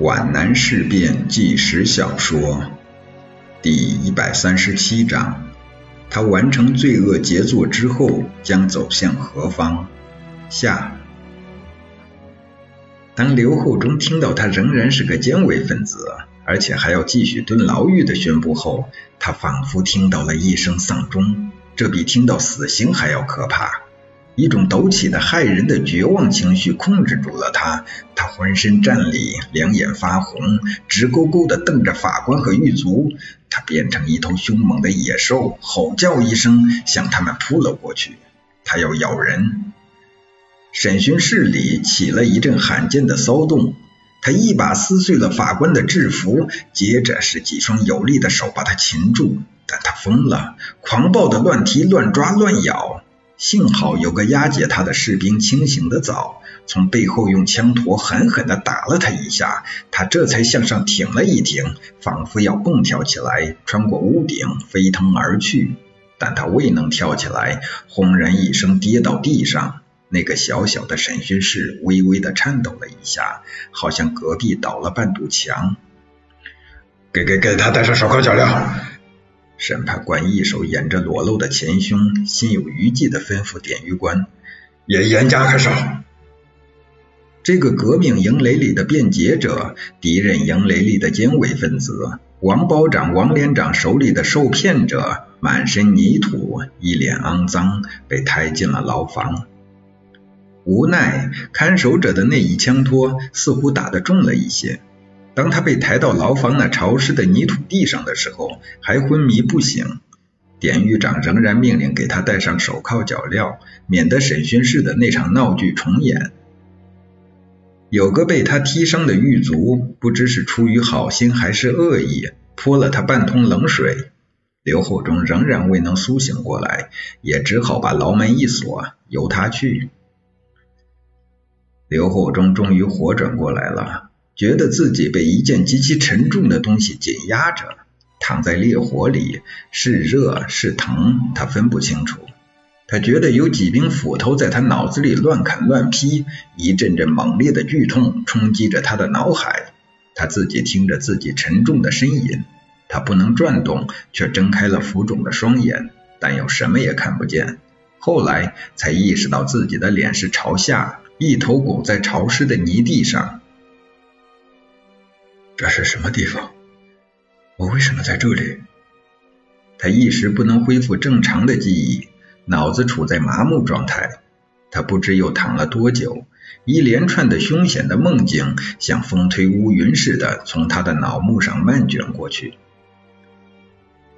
皖南事变纪实小说第一百三十七章：他完成罪恶杰作之后将走向何方？下。当刘厚忠听到他仍然是个奸伪分子，而且还要继续蹲牢狱的宣布后，他仿佛听到了一声丧钟，这比听到死刑还要可怕。一种陡起的骇人的绝望情绪控制住了他，他浑身战栗，两眼发红，直勾勾地瞪着法官和狱卒。他变成一头凶猛的野兽，吼叫一声，向他们扑了过去。他要咬人。审讯室里起了一阵罕见的骚动。他一把撕碎了法官的制服，接着是几双有力的手把他擒住。但他疯了，狂暴的乱踢、乱抓、乱咬。幸好有个押解他的士兵清醒的早，从背后用枪托狠狠地打了他一下，他这才向上挺了一挺，仿佛要蹦跳起来，穿过屋顶飞腾而去。但他未能跳起来，轰然一声跌到地上。那个小小的审讯室微微的颤抖了一下，好像隔壁倒了半堵墙。给给给他戴上手铐脚镣。审判官一手掩着裸露的前胸，心有余悸的吩咐典狱官：“也严加看守。”这个革命营垒里的辩解者，敌人营垒里的奸伪分子，王保长、王连长手里的受骗者，满身泥土，一脸肮脏，被抬进了牢房。无奈，看守者的那一枪托似乎打得重了一些。当他被抬到牢房那潮湿的泥土地上的时候，还昏迷不醒。典狱长仍然命令给他戴上手铐脚镣，免得审讯室的那场闹剧重演。有个被他踢伤的狱卒，不知是出于好心还是恶意，泼了他半桶冷水。刘厚忠仍然未能苏醒过来，也只好把牢门一锁，由他去。刘厚忠终于活转过来了。觉得自己被一件极其沉重的东西紧压着，躺在烈火里，是热是疼，他分不清楚。他觉得有几柄斧头在他脑子里乱砍乱劈，一阵阵猛烈的剧痛冲击着他的脑海。他自己听着自己沉重的呻吟，他不能转动，却睁开了浮肿的双眼，但又什么也看不见。后来才意识到自己的脸是朝下，一头拱在潮湿的泥地上。这是什么地方？我为什么在这里？他一时不能恢复正常的记忆，脑子处在麻木状态。他不知又躺了多久，一连串的凶险的梦境像风推乌云似的从他的脑幕上漫卷过去。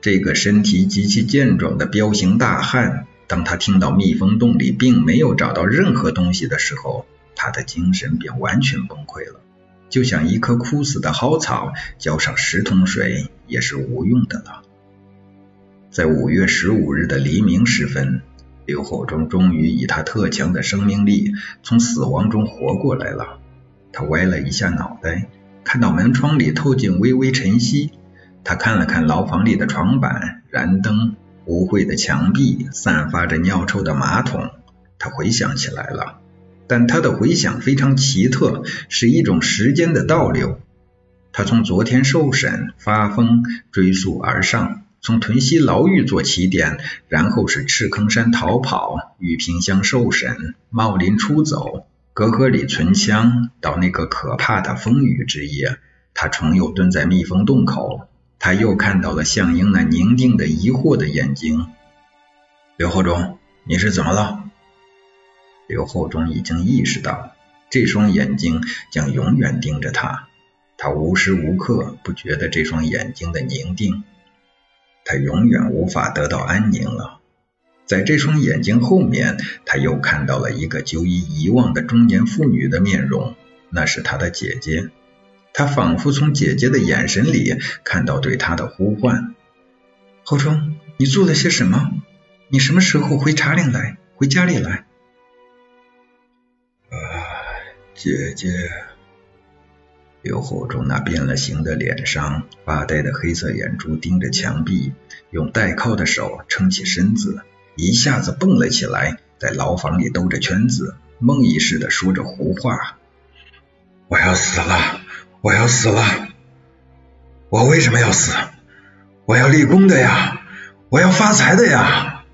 这个身体极其健壮的彪形大汉，当他听到蜜蜂洞里并没有找到任何东西的时候，他的精神便完全崩溃了。就像一棵枯死的蒿草，浇上十桶水也是无用的了。在五月十五日的黎明时分，刘厚忠终于以他特强的生命力从死亡中活过来了。他歪了一下脑袋，看到门窗里透进微微晨曦。他看了看牢房里的床板、燃灯、污秽的墙壁、散发着尿臭的马桶，他回想起来了。但他的回想非常奇特，是一种时间的倒流。他从昨天受审发疯追溯而上，从屯溪牢狱做起点，然后是赤坑山逃跑、玉屏乡受审、茂林出走、隔河里存枪，到那个可怕的风雨之夜，他重又蹲在蜜蜂洞口，他又看到了向英那宁静的疑惑的眼睛。刘厚忠，你是怎么了？刘厚忠已经意识到，这双眼睛将永远盯着他。他无时无刻不觉得这双眼睛的凝定，他永远无法得到安宁了。在这双眼睛后面，他又看到了一个久已遗忘的中年妇女的面容，那是他的姐姐。他仿佛从姐姐的眼神里看到对他的呼唤：“厚忠，你做了些什么？你什么时候回茶陵来？回家里来？”姐姐，刘厚忠那变了形的脸上，发呆的黑色眼珠盯着墙壁，用带铐的手撑起身子，一下子蹦了起来，在牢房里兜着圈子，梦呓似的说着胡话。我要死了，我要死了！我为什么要死？我要立功的呀！我要发财的呀！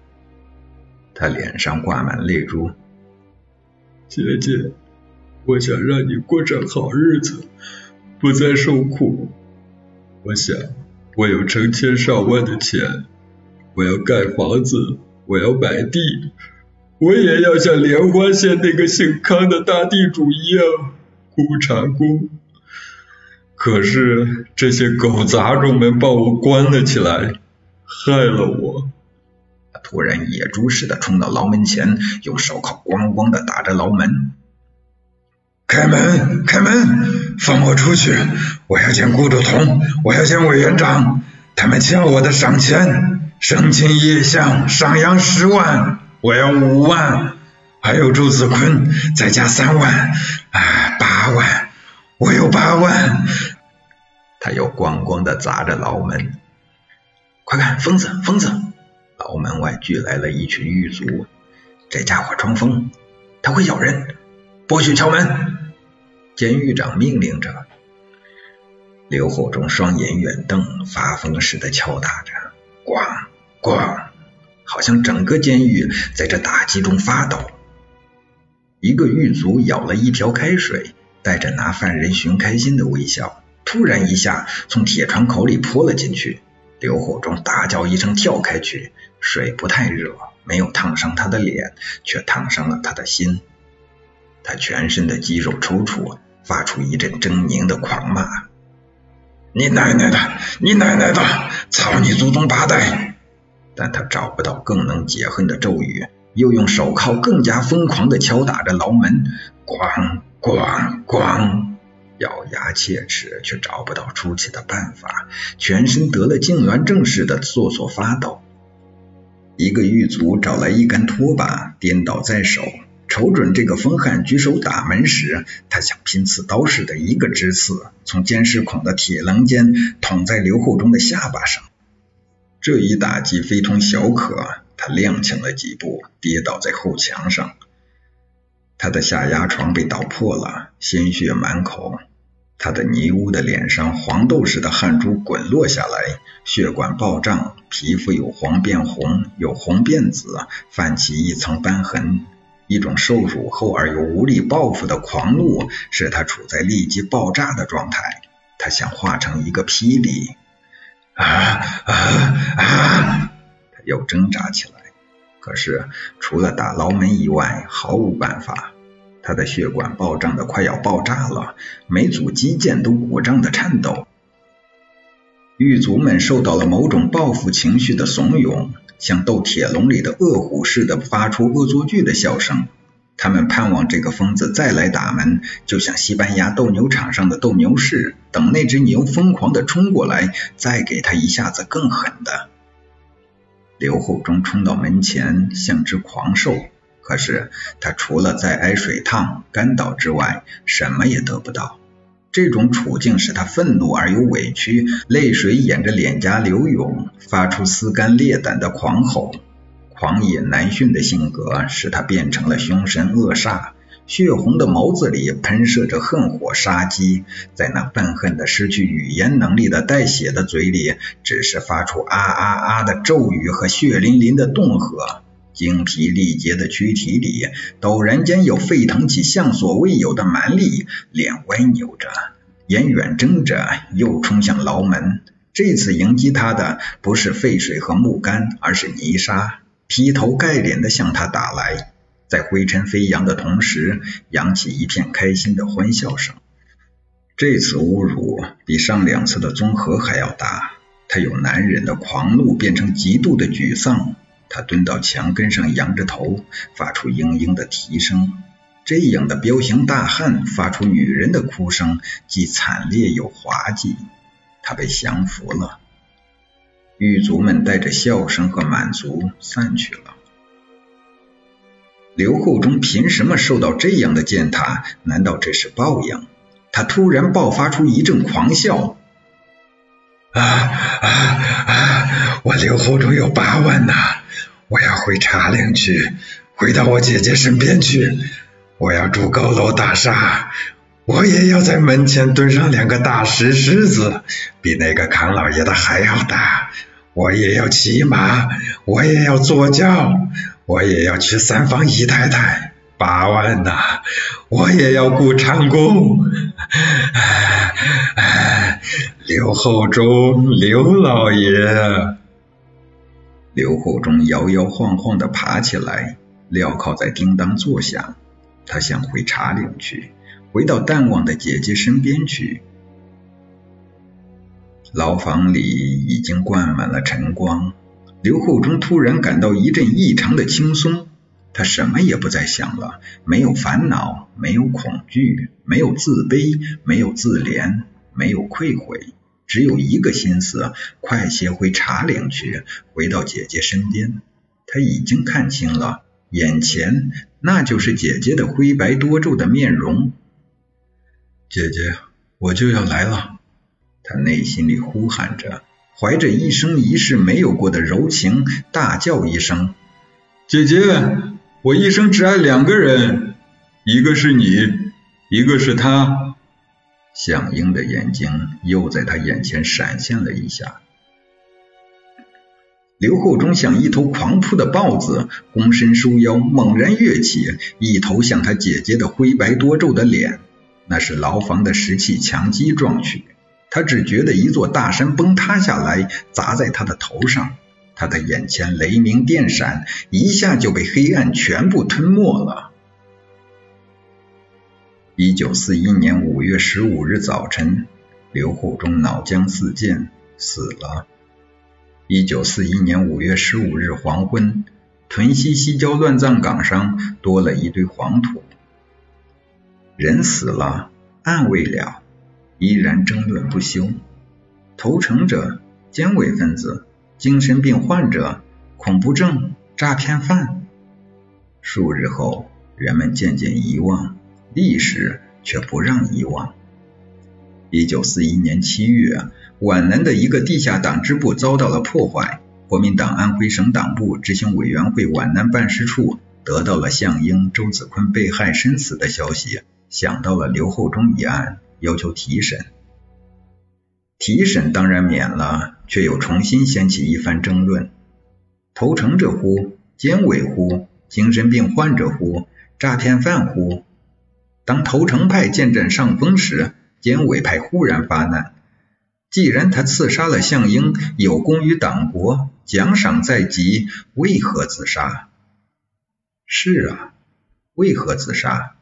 他脸上挂满泪珠。姐姐，我想让你过上好日子，不再受苦。我想，我有成千上万的钱，我要盖房子，我要买地，我也要像莲花县那个姓康的大地主一样雇茶工。可是这些狗杂种们把我关了起来，害了我。他突然野猪似的冲到牢门前，用手铐咣咣的打着牢门。开门，开门，放我出去！我要见顾祝同，我要见委员长，他们欠我的赏钱，生擒叶相，赏洋十万，我要五万，还有朱子坤，再加三万，啊，八万，我有八万！他又咣咣的砸着牢门。快看，疯子，疯子！牢门外聚来了一群狱卒，这家伙装疯，他会咬人，不许敲门！监狱长命令着，刘厚忠双眼远瞪，发疯似的敲打着，咣咣，好像整个监狱在这打击中发抖。一个狱卒舀了一瓢开水，带着拿犯人寻开心的微笑，突然一下从铁窗口里泼了进去。刘厚忠大叫一声，跳开去，水不太热，没有烫伤他的脸，却烫伤了他的心。他全身的肌肉抽搐。发出一阵狰狞的狂骂：“你奶奶的！你奶奶的！操你祖宗八代！”但他找不到更能解恨的咒语，又用手铐更加疯狂地敲打着牢门，咣咣咣，咬牙切齿，却找不到出气的办法，全身得了痉挛症似的瑟瑟发抖。一个狱卒找来一根拖把，颠倒在手。瞅准这个疯汉举手打门时，他像拼刺刀似的，一个直刺，从监视孔的铁棱间捅在刘厚忠的下巴上。这一打击非同小可，他踉跄了几步，跌倒在后墙上。他的下牙床被捣破了，鲜血满口。他的泥污的脸上，黄豆似的汗珠滚落下来，血管暴胀，皮肤由黄变红，由红变紫，泛起一层斑痕。一种受辱后而又无力报复的狂怒，使他处在立即爆炸的状态。他想化成一个霹雳，啊啊啊！他又挣扎起来，可是除了打牢门以外，毫无办法。他的血管暴胀的快要爆炸了，每组肌腱都鼓胀的颤抖。狱卒们受到了某种报复情绪的怂恿。像斗铁笼里的恶虎似的发出恶作剧的笑声，他们盼望这个疯子再来打门，就像西班牙斗牛场上的斗牛士，等那只牛疯狂的冲过来，再给他一下子更狠的。刘厚忠冲到门前，像只狂兽，可是他除了在挨水烫、干倒之外，什么也得不到。这种处境使他愤怒而又委屈，泪水沿着脸颊流涌，发出撕肝裂胆的狂吼。狂野难驯的性格使他变成了凶神恶煞，血红的眸子里喷射着恨火杀机，在那愤恨的失去语言能力的带血的嘴里，只是发出啊啊啊的咒语和血淋淋的恫吓。精疲力竭的躯体里，陡然间又沸腾起向所未有的蛮力，脸歪扭着，眼远睁着，又冲向牢门。这次迎击他的不是沸水和木杆，而是泥沙，劈头盖脸的向他打来。在灰尘飞扬的同时，扬起一片开心的欢笑声。这次侮辱比上两次的综合还要大。他由男人的狂怒变成极度的沮丧。他蹲到墙根上，仰着头，发出嘤嘤的啼声。这样的彪形大汉发出女人的哭声，既惨烈又滑稽。他被降服了。狱卒们带着笑声和满足散去了。刘厚忠凭什么受到这样的践踏？难道这是报应？他突然爆发出一阵狂笑。啊啊啊！我刘厚忠有八万呐！我要回茶陵去，回到我姐姐身边去。我要住高楼大厦，我也要在门前蹲上两个大石狮子，比那个康老爷的还要大。我也要骑马，我也要坐轿，我也要娶三房姨太太。八万呐！我也要雇长工。刘厚忠，刘老爷。刘厚忠摇摇晃晃的爬起来，镣铐在叮当作响。他想回茶岭去，回到淡忘的姐姐身边去。牢房里已经灌满了晨光，刘厚忠突然感到一阵异常的轻松。他什么也不再想了，没有烦恼，没有恐惧，没有自卑，没有自怜，没有愧悔，只有一个心思：快些回茶岭去，回到姐姐身边。他已经看清了，眼前那就是姐姐的灰白多皱的面容。姐姐，我就要来了！他内心里呼喊着，怀着一生一世没有过的柔情，大叫一声：“姐姐！”我一生只爱两个人，一个是你，一个是他。向英的眼睛又在他眼前闪现了一下。刘厚忠像一头狂扑的豹子，躬身收腰，猛然跃起，一头向他姐姐的灰白多皱的脸。那是牢房的石砌墙基撞去，他只觉得一座大山崩塌下来，砸在他的头上。他的眼前雷鸣电闪，一下就被黑暗全部吞没了。一九四一年五月十五日早晨，刘厚忠脑浆四溅，死了。一九四一年五月十五日黄昏，屯溪西郊乱葬岗上多了一堆黄土。人死了，案未了，依然争论不休。投诚者，奸伪分子。精神病患者、恐怖症、诈骗犯。数日后，人们渐渐遗忘，历史却不让遗忘。一九四一年七月，皖南的一个地下党支部遭到了破坏，国民党安徽省党部执行委员会皖南办事处得到了项英、周子坤被害身死的消息，想到了刘厚忠一案，要求提审。提审当然免了，却又重新掀起一番争论。投诚者乎？奸伪乎？精神病患者乎？诈骗犯乎？当投诚派渐占上风时，奸伪派忽然发难。既然他刺杀了项英，有功于党国，奖赏在即，为何自杀？是啊，为何自杀？